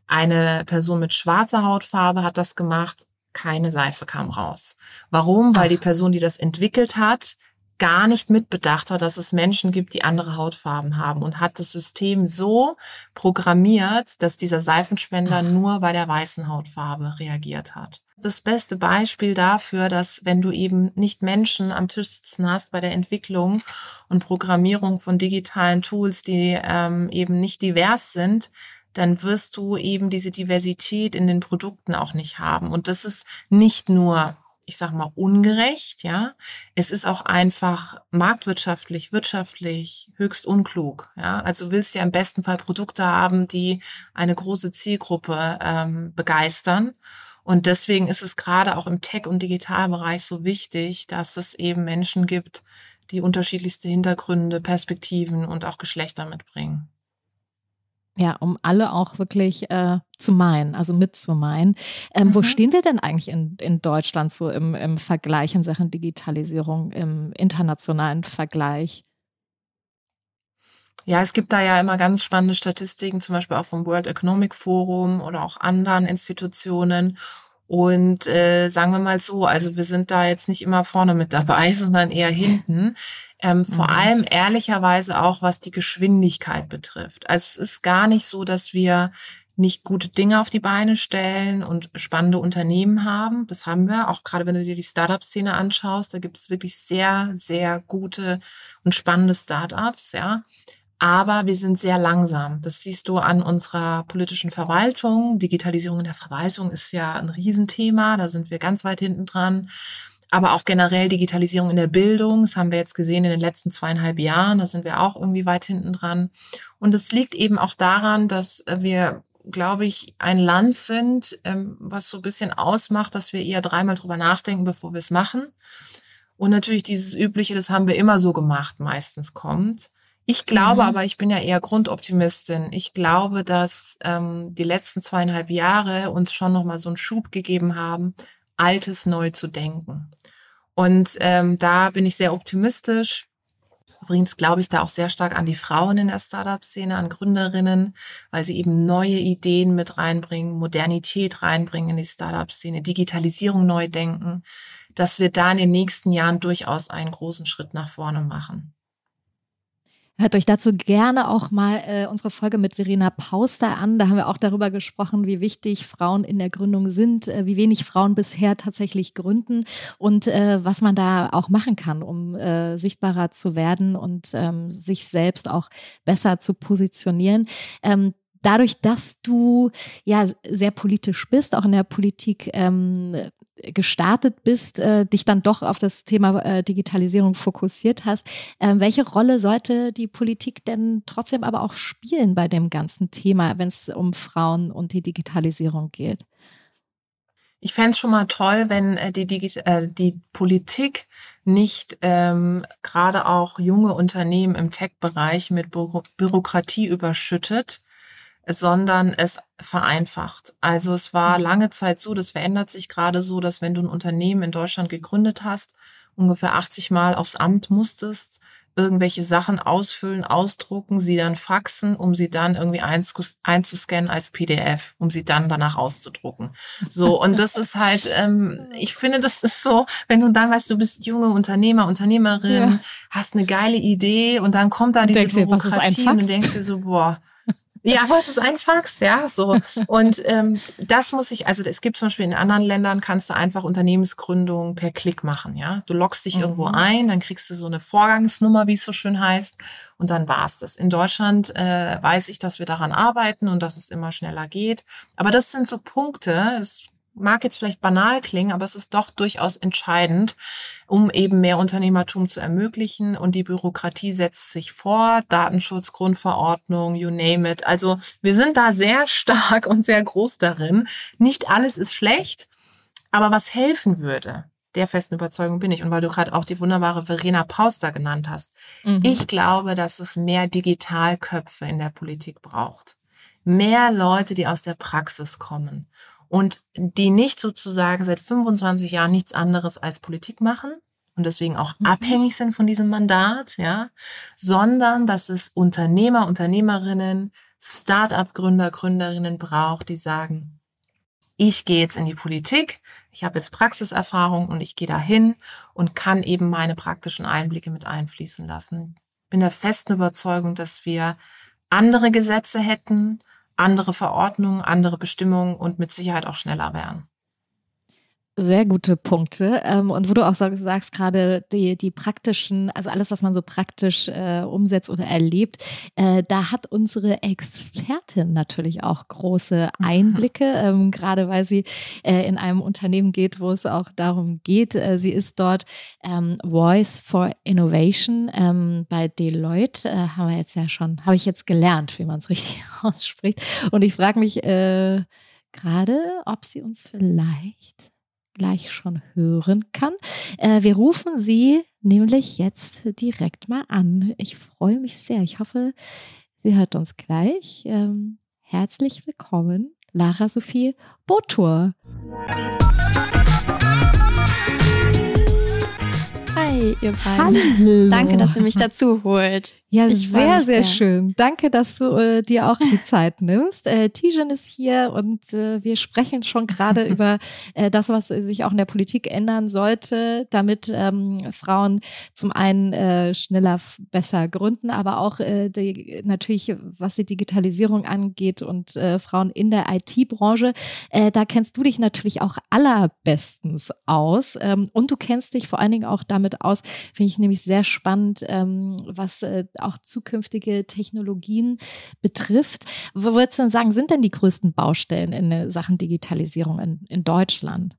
Eine Person mit schwarzer Hautfarbe hat das gemacht, keine Seife kam raus. Warum? Weil Ach. die Person, die das entwickelt hat, gar nicht mitbedacht hat, dass es Menschen gibt, die andere Hautfarben haben und hat das System so programmiert, dass dieser Seifenspender Ach. nur bei der weißen Hautfarbe reagiert hat das beste Beispiel dafür, dass wenn du eben nicht Menschen am Tisch sitzen hast bei der Entwicklung und Programmierung von digitalen Tools, die ähm, eben nicht divers sind, dann wirst du eben diese Diversität in den Produkten auch nicht haben. Und das ist nicht nur, ich sag mal, ungerecht, ja. Es ist auch einfach marktwirtschaftlich, wirtschaftlich höchst unklug, ja. Also willst du ja im besten Fall Produkte haben, die eine große Zielgruppe ähm, begeistern. Und deswegen ist es gerade auch im Tech- und Digitalbereich so wichtig, dass es eben Menschen gibt, die unterschiedlichste Hintergründe, Perspektiven und auch Geschlechter mitbringen. Ja, um alle auch wirklich äh, zu meinen, also mitzumeinen. Ähm, mhm. Wo stehen wir denn eigentlich in, in Deutschland so im, im Vergleich in Sachen Digitalisierung, im internationalen Vergleich? Ja, es gibt da ja immer ganz spannende Statistiken, zum Beispiel auch vom World Economic Forum oder auch anderen Institutionen. Und äh, sagen wir mal so, also wir sind da jetzt nicht immer vorne mit dabei, sondern eher hinten. Ähm, mhm. Vor allem ehrlicherweise auch, was die Geschwindigkeit betrifft. Also es ist gar nicht so, dass wir nicht gute Dinge auf die Beine stellen und spannende Unternehmen haben. Das haben wir, auch gerade wenn du dir die Startup-Szene anschaust, da gibt es wirklich sehr, sehr gute und spannende Startups, ja aber wir sind sehr langsam. Das siehst du an unserer politischen Verwaltung. Digitalisierung in der Verwaltung ist ja ein Riesenthema, da sind wir ganz weit hinten dran. Aber auch generell Digitalisierung in der Bildung, das haben wir jetzt gesehen in den letzten zweieinhalb Jahren, da sind wir auch irgendwie weit hinten dran. Und es liegt eben auch daran, dass wir, glaube ich, ein Land sind, ähm, was so ein bisschen ausmacht, dass wir eher dreimal drüber nachdenken, bevor wir es machen. Und natürlich dieses Übliche, das haben wir immer so gemacht, meistens kommt. Ich glaube mhm. aber, ich bin ja eher Grundoptimistin. Ich glaube, dass ähm, die letzten zweieinhalb Jahre uns schon nochmal so einen Schub gegeben haben, Altes neu zu denken. Und ähm, da bin ich sehr optimistisch. Übrigens glaube ich da auch sehr stark an die Frauen in der Startup-Szene, an Gründerinnen, weil sie eben neue Ideen mit reinbringen, Modernität reinbringen in die Startup-Szene, Digitalisierung neu denken, dass wir da in den nächsten Jahren durchaus einen großen Schritt nach vorne machen. Hört euch dazu gerne auch mal äh, unsere Folge mit Verena Pauster an. Da haben wir auch darüber gesprochen, wie wichtig Frauen in der Gründung sind, äh, wie wenig Frauen bisher tatsächlich gründen und äh, was man da auch machen kann, um äh, sichtbarer zu werden und ähm, sich selbst auch besser zu positionieren. Ähm, dadurch, dass du ja sehr politisch bist, auch in der Politik ähm, gestartet bist, äh, dich dann doch auf das Thema äh, Digitalisierung fokussiert hast. Äh, welche Rolle sollte die Politik denn trotzdem aber auch spielen bei dem ganzen Thema, wenn es um Frauen und die Digitalisierung geht? Ich fände es schon mal toll, wenn äh, die, Digi äh, die Politik nicht ähm, gerade auch junge Unternehmen im Tech-Bereich mit Bü Bürokratie überschüttet, sondern es vereinfacht. Also es war mhm. lange Zeit so, das verändert sich gerade so, dass wenn du ein Unternehmen in Deutschland gegründet hast, ungefähr 80 Mal aufs Amt musstest, irgendwelche Sachen ausfüllen, ausdrucken, sie dann faxen, um sie dann irgendwie einzuscannen als PDF, um sie dann danach auszudrucken. So, und das ist halt, ähm, ich finde, das ist so, wenn du dann weißt, du bist junge Unternehmer, Unternehmerin, ja. hast eine geile Idee und dann kommt da diese Denkst Bürokratie und du denkst dir so, boah, ja, was ist ein Fax? Ja, so. Und ähm, das muss ich, also es gibt zum Beispiel in anderen Ländern, kannst du einfach Unternehmensgründung per Klick machen, ja. Du loggst dich mhm. irgendwo ein, dann kriegst du so eine Vorgangsnummer, wie es so schön heißt, und dann war's das. In Deutschland äh, weiß ich, dass wir daran arbeiten und dass es immer schneller geht. Aber das sind so Punkte, es mag jetzt vielleicht banal klingen, aber es ist doch durchaus entscheidend, um eben mehr Unternehmertum zu ermöglichen. Und die Bürokratie setzt sich vor, Datenschutz, Grundverordnung, you name it. Also wir sind da sehr stark und sehr groß darin. Nicht alles ist schlecht, aber was helfen würde, der festen Überzeugung bin ich. Und weil du gerade auch die wunderbare Verena Pauster genannt hast. Mhm. Ich glaube, dass es mehr Digitalköpfe in der Politik braucht. Mehr Leute, die aus der Praxis kommen und die nicht sozusagen seit 25 Jahren nichts anderes als Politik machen und deswegen auch mhm. abhängig sind von diesem Mandat, ja, sondern dass es Unternehmer, Unternehmerinnen, Start-up-Gründer, Gründerinnen braucht, die sagen, ich gehe jetzt in die Politik, ich habe jetzt Praxiserfahrung und ich gehe dahin und kann eben meine praktischen Einblicke mit einfließen lassen. Bin der festen Überzeugung, dass wir andere Gesetze hätten, andere Verordnungen, andere Bestimmungen und mit Sicherheit auch schneller wären. Sehr gute Punkte. Ähm, und wo du auch sagst, gerade die, die praktischen, also alles, was man so praktisch äh, umsetzt oder erlebt, äh, da hat unsere Expertin natürlich auch große Einblicke, ähm, gerade weil sie äh, in einem Unternehmen geht, wo es auch darum geht. Äh, sie ist dort ähm, Voice for Innovation ähm, bei Deloitte. Äh, haben wir jetzt ja schon, habe ich jetzt gelernt, wie man es richtig ausspricht. Und ich frage mich äh, gerade, ob sie uns vielleicht gleich schon hören kann. Äh, wir rufen sie nämlich jetzt direkt mal an. Ich freue mich sehr. Ich hoffe, sie hört uns gleich. Ähm, herzlich willkommen, Lara Sophie Botur. Hi, ihr beiden. Hallo. Danke, dass ihr mich dazu holt. Ja, ich sehr, sehr, schön. Danke, dass du äh, dir auch die Zeit nimmst. Äh, Tijan ist hier und äh, wir sprechen schon gerade über äh, das, was sich auch in der Politik ändern sollte, damit ähm, Frauen zum einen äh, schneller, besser gründen, aber auch äh, die, natürlich, was die Digitalisierung angeht und äh, Frauen in der IT-Branche. Da kennst du dich natürlich auch allerbestens aus ähm, und du kennst dich vor allen Dingen auch damit aus, finde ich nämlich sehr spannend, ähm, was äh, auch zukünftige Technologien betrifft. Wo würdest du denn sagen, sind denn die größten Baustellen in Sachen Digitalisierung in, in Deutschland?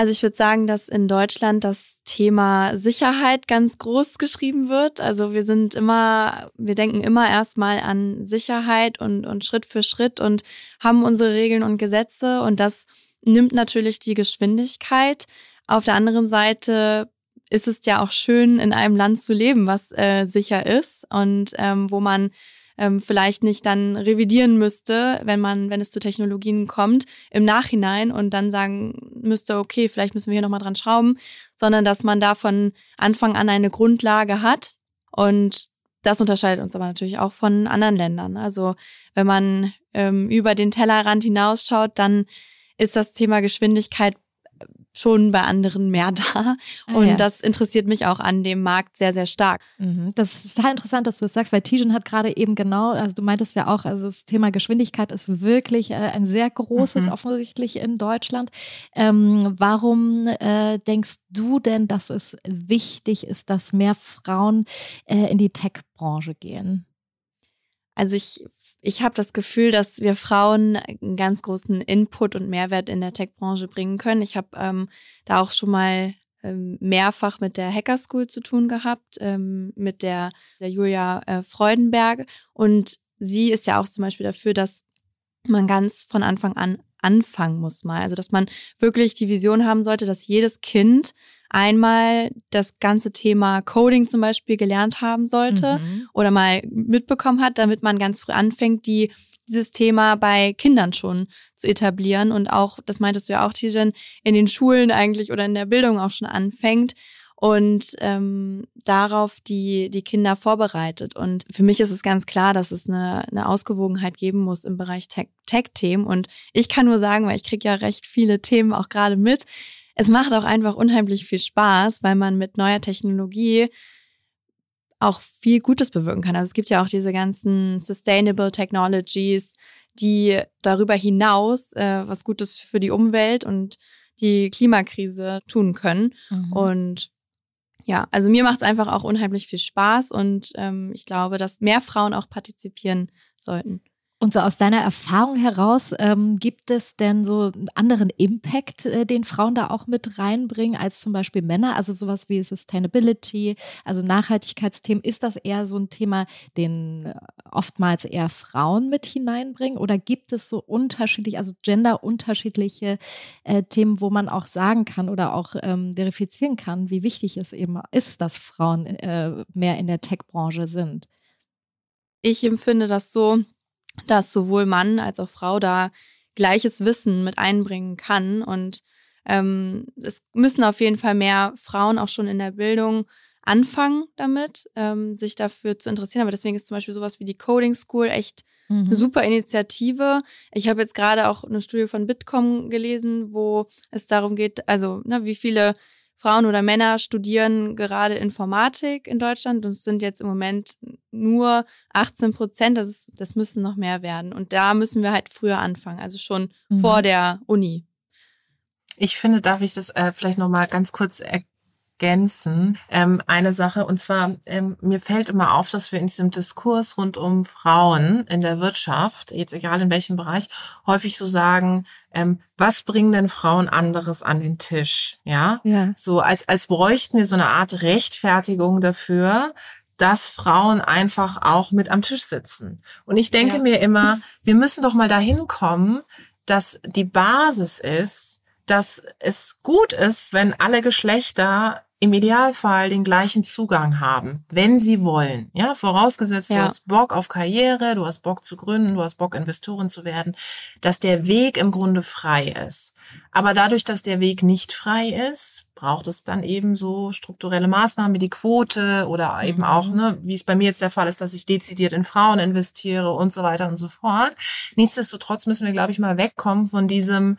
Also ich würde sagen, dass in Deutschland das Thema Sicherheit ganz groß geschrieben wird. Also wir sind immer, wir denken immer erstmal an Sicherheit und, und Schritt für Schritt und haben unsere Regeln und Gesetze und das nimmt natürlich die Geschwindigkeit. Auf der anderen Seite ist es ja auch schön, in einem Land zu leben, was äh, sicher ist und ähm, wo man ähm, vielleicht nicht dann revidieren müsste, wenn man, wenn es zu Technologien kommt, im Nachhinein und dann sagen müsste, okay, vielleicht müssen wir hier nochmal dran schrauben, sondern dass man da von Anfang an eine Grundlage hat und das unterscheidet uns aber natürlich auch von anderen Ländern. Also wenn man ähm, über den Tellerrand hinausschaut, dann ist das Thema Geschwindigkeit schon bei anderen mehr da. Ah, und ja. das interessiert mich auch an dem Markt sehr, sehr stark. Mhm. Das ist total interessant, dass du das sagst, weil Tijan hat gerade eben genau, also du meintest ja auch, also das Thema Geschwindigkeit ist wirklich äh, ein sehr großes, mhm. offensichtlich in Deutschland. Ähm, warum äh, denkst du denn, dass es wichtig ist, dass mehr Frauen äh, in die Tech-Branche gehen? Also ich ich habe das Gefühl, dass wir Frauen einen ganz großen Input und Mehrwert in der Tech-Branche bringen können. Ich habe ähm, da auch schon mal ähm, mehrfach mit der Hacker School zu tun gehabt, ähm, mit der, der Julia äh, Freudenberg. Und sie ist ja auch zum Beispiel dafür, dass man ganz von Anfang an anfangen muss mal. Also dass man wirklich die Vision haben sollte, dass jedes Kind einmal das ganze Thema Coding zum Beispiel gelernt haben sollte mhm. oder mal mitbekommen hat, damit man ganz früh anfängt, die dieses Thema bei Kindern schon zu etablieren und auch, das meintest du ja auch, Tijen, in den Schulen eigentlich oder in der Bildung auch schon anfängt und ähm, darauf die, die Kinder vorbereitet. Und für mich ist es ganz klar, dass es eine, eine Ausgewogenheit geben muss im Bereich Tech-Themen. und ich kann nur sagen, weil ich kriege ja recht viele Themen auch gerade mit, es macht auch einfach unheimlich viel Spaß, weil man mit neuer Technologie auch viel Gutes bewirken kann. Also es gibt ja auch diese ganzen Sustainable Technologies, die darüber hinaus äh, was Gutes für die Umwelt und die Klimakrise tun können. Mhm. Und ja, also mir macht es einfach auch unheimlich viel Spaß und ähm, ich glaube, dass mehr Frauen auch partizipieren sollten. Und so aus deiner Erfahrung heraus, ähm, gibt es denn so einen anderen Impact, äh, den Frauen da auch mit reinbringen als zum Beispiel Männer? Also sowas wie Sustainability, also Nachhaltigkeitsthemen. Ist das eher so ein Thema, den äh, oftmals eher Frauen mit hineinbringen? Oder gibt es so unterschiedlich, also genderunterschiedliche äh, Themen, wo man auch sagen kann oder auch ähm, verifizieren kann, wie wichtig es eben ist, dass Frauen äh, mehr in der Tech-Branche sind? Ich empfinde das so, dass sowohl Mann als auch Frau da gleiches Wissen mit einbringen kann. Und ähm, es müssen auf jeden Fall mehr Frauen auch schon in der Bildung anfangen damit, ähm, sich dafür zu interessieren. Aber deswegen ist zum Beispiel sowas wie die Coding School echt mhm. eine super Initiative. Ich habe jetzt gerade auch eine Studie von Bitkom gelesen, wo es darum geht, also ne, wie viele Frauen oder Männer studieren gerade Informatik in Deutschland und es sind jetzt im Moment nur 18 Prozent. Das, ist, das müssen noch mehr werden. Und da müssen wir halt früher anfangen, also schon mhm. vor der Uni. Ich finde, darf ich das äh, vielleicht noch mal ganz kurz ergänzen. Ähm, eine Sache, und zwar, ähm, mir fällt immer auf, dass wir in diesem Diskurs rund um Frauen in der Wirtschaft, jetzt egal in welchem Bereich, häufig so sagen, ähm, was bringen denn Frauen anderes an den Tisch? Ja? ja. So als, als bräuchten wir so eine Art Rechtfertigung dafür, dass Frauen einfach auch mit am Tisch sitzen. Und ich denke ja. mir immer, wir müssen doch mal dahin kommen, dass die Basis ist, dass es gut ist, wenn alle Geschlechter im Idealfall den gleichen Zugang haben, wenn sie wollen. Ja, vorausgesetzt, ja. du hast Bock auf Karriere, du hast Bock zu gründen, du hast Bock Investorin zu werden, dass der Weg im Grunde frei ist. Aber dadurch, dass der Weg nicht frei ist, braucht es dann eben so strukturelle Maßnahmen wie die Quote oder eben mhm. auch, ne, wie es bei mir jetzt der Fall ist, dass ich dezidiert in Frauen investiere und so weiter und so fort. Nichtsdestotrotz müssen wir, glaube ich, mal wegkommen von diesem,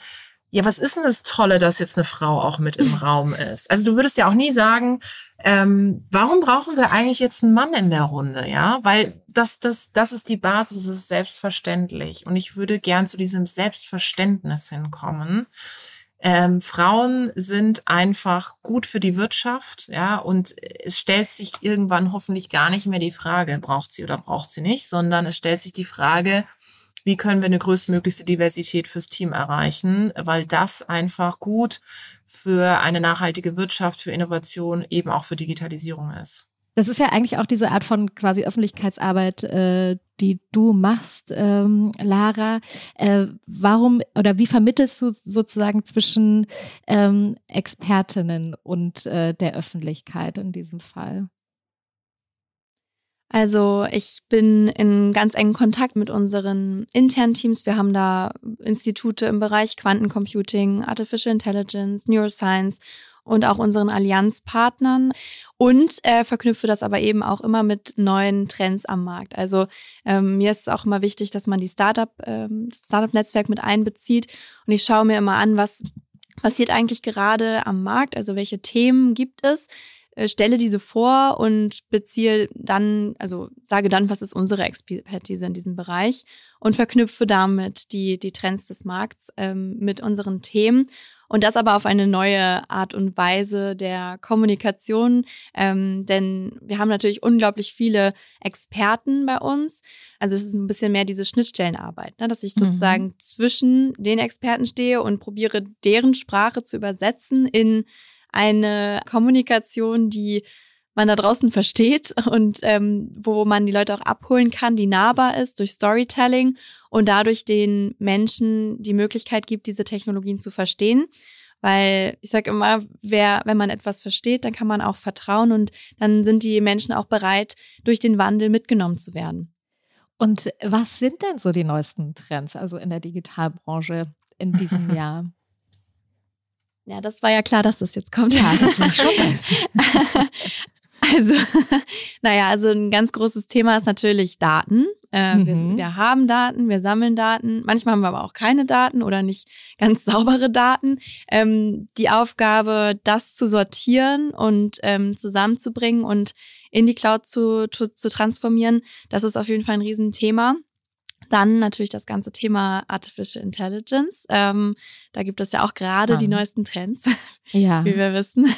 ja, was ist denn das Tolle, dass jetzt eine Frau auch mit im Raum ist? Also du würdest ja auch nie sagen, ähm, warum brauchen wir eigentlich jetzt einen Mann in der Runde, ja? Weil das, das, das ist die Basis, das ist selbstverständlich. Und ich würde gern zu diesem Selbstverständnis hinkommen. Ähm, Frauen sind einfach gut für die Wirtschaft, ja, und es stellt sich irgendwann hoffentlich gar nicht mehr die Frage, braucht sie oder braucht sie nicht, sondern es stellt sich die Frage, wie können wir eine größtmöglichste Diversität fürs Team erreichen, weil das einfach gut für eine nachhaltige Wirtschaft, für Innovation, eben auch für Digitalisierung ist. Das ist ja eigentlich auch diese Art von quasi Öffentlichkeitsarbeit, äh, die du machst, ähm, Lara. Äh, warum oder wie vermittelst du sozusagen zwischen ähm, Expertinnen und äh, der Öffentlichkeit in diesem Fall? Also ich bin in ganz engen Kontakt mit unseren internen Teams. Wir haben da Institute im Bereich Quantencomputing, Artificial Intelligence, Neuroscience und auch unseren Allianzpartnern und äh, verknüpfe das aber eben auch immer mit neuen Trends am Markt. Also ähm, mir ist es auch immer wichtig, dass man die Startup, ähm, das Startup-Netzwerk mit einbezieht und ich schaue mir immer an, was passiert eigentlich gerade am Markt, also welche Themen gibt es, äh, stelle diese vor und beziehe dann, also sage dann, was ist unsere Expertise in diesem Bereich und verknüpfe damit die, die Trends des Markts ähm, mit unseren Themen und das aber auf eine neue Art und Weise der Kommunikation, ähm, denn wir haben natürlich unglaublich viele Experten bei uns. Also es ist ein bisschen mehr diese Schnittstellenarbeit, ne? dass ich mhm. sozusagen mhm. zwischen den Experten stehe und probiere, deren Sprache zu übersetzen in eine Kommunikation, die man da draußen versteht und ähm, wo man die Leute auch abholen kann, die nahbar ist durch Storytelling und dadurch den Menschen die Möglichkeit gibt, diese Technologien zu verstehen. Weil ich sage immer, wer, wenn man etwas versteht, dann kann man auch vertrauen und dann sind die Menschen auch bereit, durch den Wandel mitgenommen zu werden. Und was sind denn so die neuesten Trends, also in der Digitalbranche in diesem Jahr? Ja, das war ja klar, dass das jetzt kommt. Ja, das ich schon Also, naja, also ein ganz großes Thema ist natürlich Daten. Äh, mhm. wir, wir, haben Daten, wir sammeln Daten. Manchmal haben wir aber auch keine Daten oder nicht ganz saubere Daten. Ähm, die Aufgabe, das zu sortieren und ähm, zusammenzubringen und in die Cloud zu, zu, zu transformieren, das ist auf jeden Fall ein Riesenthema. Dann natürlich das ganze Thema Artificial Intelligence. Ähm, da gibt es ja auch gerade die neuesten Trends, ja. wie wir wissen.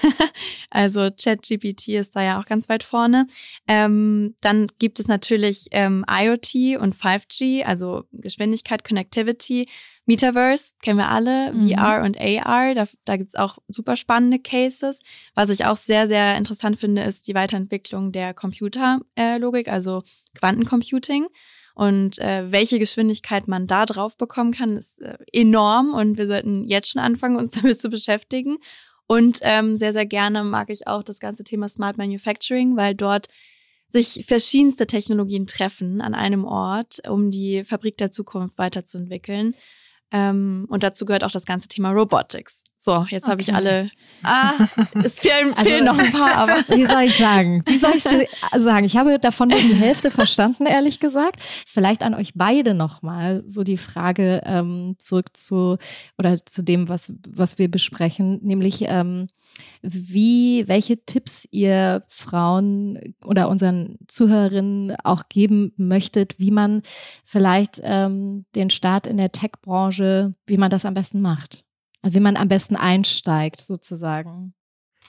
Also ChatGPT ist da ja auch ganz weit vorne. Ähm, dann gibt es natürlich ähm, IoT und 5G, also Geschwindigkeit, Connectivity, Metaverse, kennen wir alle, mhm. VR und AR. Da, da gibt es auch super spannende Cases. Was ich auch sehr, sehr interessant finde, ist die Weiterentwicklung der Computerlogik, also Quantencomputing. Und äh, welche Geschwindigkeit man da drauf bekommen kann, ist äh, enorm und wir sollten jetzt schon anfangen, uns damit zu beschäftigen. Und ähm, sehr, sehr gerne mag ich auch das ganze Thema Smart Manufacturing, weil dort sich verschiedenste Technologien treffen an einem Ort, um die Fabrik der Zukunft weiterzuentwickeln. Ähm, und dazu gehört auch das ganze Thema Robotics. So, jetzt okay. habe ich alle. Ah, es fehlen, also, fehlen noch ein paar, aber. Wie soll ich sagen? Wie soll ich sagen? Ich habe davon nur die Hälfte verstanden, ehrlich gesagt. Vielleicht an euch beide nochmal so die Frage ähm, zurück zu oder zu dem, was, was wir besprechen, nämlich ähm, wie, welche Tipps ihr Frauen oder unseren Zuhörerinnen auch geben möchtet, wie man vielleicht ähm, den Start in der Tech-Branche, wie man das am besten macht. Also wie man am besten einsteigt, sozusagen.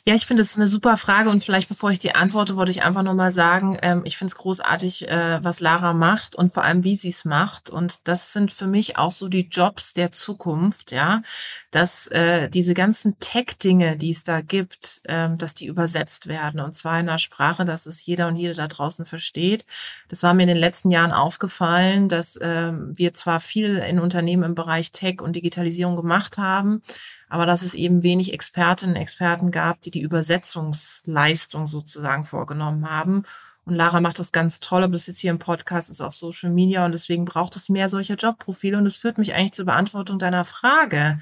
Ja, ich finde, das ist eine super Frage und vielleicht bevor ich die antworte, wollte ich einfach nur mal sagen, ähm, ich finde es großartig, äh, was Lara macht und vor allem, wie sie es macht. Und das sind für mich auch so die Jobs der Zukunft, ja, dass äh, diese ganzen Tech-Dinge, die es da gibt, ähm, dass die übersetzt werden und zwar in einer Sprache, dass es jeder und jede da draußen versteht. Das war mir in den letzten Jahren aufgefallen, dass ähm, wir zwar viel in Unternehmen im Bereich Tech und Digitalisierung gemacht haben, aber dass es eben wenig Expertinnen und Experten gab, die die Übersetzungsleistung sozusagen vorgenommen haben. Und Lara macht das ganz toll, aber das jetzt hier im Podcast ist auf Social Media und deswegen braucht es mehr solcher Jobprofile. Und das führt mich eigentlich zur Beantwortung deiner Frage,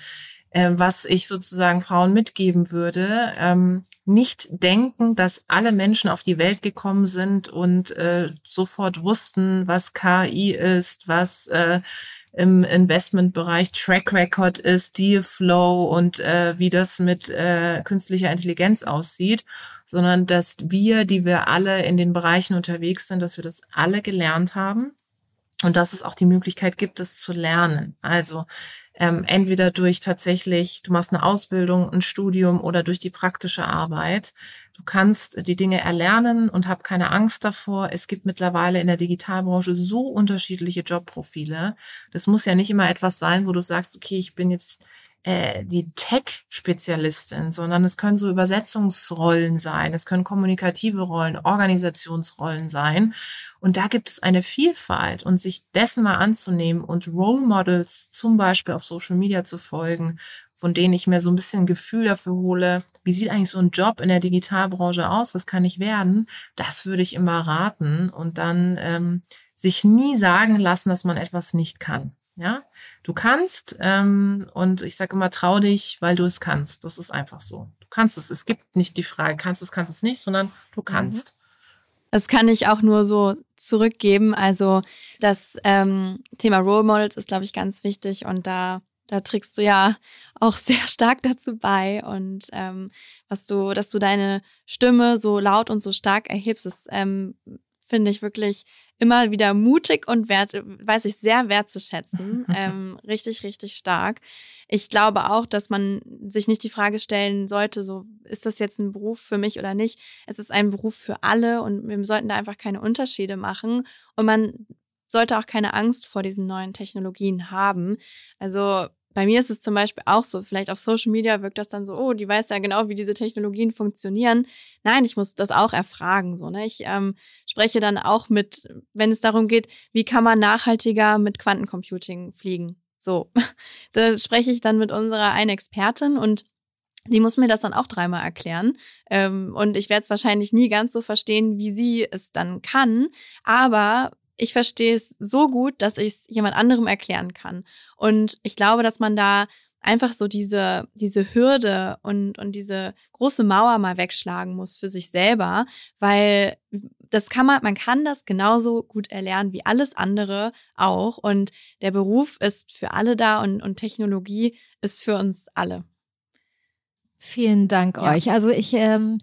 äh, was ich sozusagen Frauen mitgeben würde. Ähm, nicht denken, dass alle Menschen auf die Welt gekommen sind und äh, sofort wussten, was KI ist, was äh, im Investmentbereich Track Record ist, Deal Flow und äh, wie das mit äh, künstlicher Intelligenz aussieht, sondern dass wir, die wir alle in den Bereichen unterwegs sind, dass wir das alle gelernt haben und dass es auch die Möglichkeit gibt, das zu lernen. Also ähm, entweder durch tatsächlich, du machst eine Ausbildung, ein Studium oder durch die praktische Arbeit. Du kannst die Dinge erlernen und hab keine Angst davor. Es gibt mittlerweile in der Digitalbranche so unterschiedliche Jobprofile. Das muss ja nicht immer etwas sein, wo du sagst, okay, ich bin jetzt äh, die Tech-Spezialistin, sondern es können so Übersetzungsrollen sein, es können kommunikative Rollen, Organisationsrollen sein. Und da gibt es eine Vielfalt und sich dessen mal anzunehmen und Role Models zum Beispiel auf Social Media zu folgen, von denen ich mir so ein bisschen ein Gefühl dafür hole, wie sieht eigentlich so ein Job in der Digitalbranche aus, was kann ich werden, das würde ich immer raten und dann ähm, sich nie sagen lassen, dass man etwas nicht kann. Ja, du kannst ähm, und ich sage immer, trau dich, weil du es kannst. Das ist einfach so. Du kannst es. Es gibt nicht die Frage, kannst du es, kannst du es nicht, sondern du mhm. kannst. Das kann ich auch nur so zurückgeben. Also das ähm, Thema Role Models ist, glaube ich, ganz wichtig und da da trägst du ja auch sehr stark dazu bei und ähm, was du, dass du deine Stimme so laut und so stark erhebst, ist ähm, finde ich wirklich immer wieder mutig und wert, weiß ich sehr wertzuschätzen. ähm, richtig, richtig stark. Ich glaube auch, dass man sich nicht die Frage stellen sollte, so ist das jetzt ein Beruf für mich oder nicht. Es ist ein Beruf für alle und wir sollten da einfach keine Unterschiede machen. Und man sollte auch keine Angst vor diesen neuen Technologien haben. Also bei mir ist es zum Beispiel auch so, vielleicht auf Social Media wirkt das dann so, oh, die weiß ja genau, wie diese Technologien funktionieren. Nein, ich muss das auch erfragen. So, ne? Ich ähm, spreche dann auch mit, wenn es darum geht, wie kann man nachhaltiger mit Quantencomputing fliegen. So, da spreche ich dann mit unserer einen Expertin und die muss mir das dann auch dreimal erklären. Ähm, und ich werde es wahrscheinlich nie ganz so verstehen, wie sie es dann kann. Aber ich verstehe es so gut, dass ich es jemand anderem erklären kann. Und ich glaube, dass man da einfach so diese, diese Hürde und, und diese große Mauer mal wegschlagen muss für sich selber, weil das kann man, man kann das genauso gut erlernen wie alles andere auch. Und der Beruf ist für alle da und, und Technologie ist für uns alle. Vielen Dank ja. euch. Also ich ähm,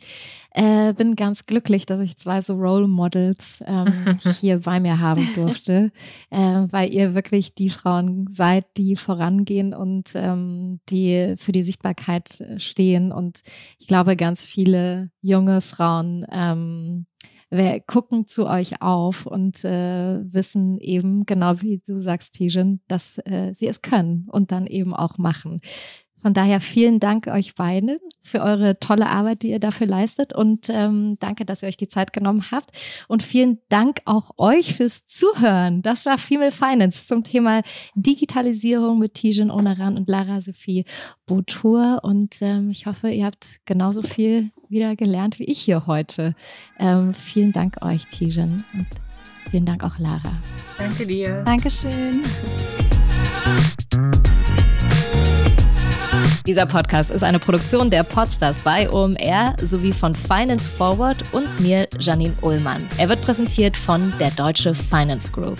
äh, bin ganz glücklich, dass ich zwei so Role Models ähm, hier bei mir haben durfte, äh, weil ihr wirklich die Frauen seid, die vorangehen und ähm, die für die Sichtbarkeit stehen. Und ich glaube, ganz viele junge Frauen ähm, wir gucken zu euch auf und äh, wissen eben, genau wie du sagst, Tijen, dass äh, sie es können und dann eben auch machen. Von daher vielen Dank euch beiden für eure tolle Arbeit, die ihr dafür leistet und ähm, danke, dass ihr euch die Zeit genommen habt und vielen Dank auch euch fürs Zuhören. Das war Female Finance zum Thema Digitalisierung mit Tijen Onaran und Lara Sophie Boutour und ähm, ich hoffe, ihr habt genauso viel wieder gelernt wie ich hier heute. Ähm, vielen Dank euch, Tijen und vielen Dank auch Lara. Danke dir. Dankeschön. Dieser Podcast ist eine Produktion der Podstars bei OMR sowie von Finance Forward und mir, Janine Ullmann. Er wird präsentiert von der Deutsche Finance Group.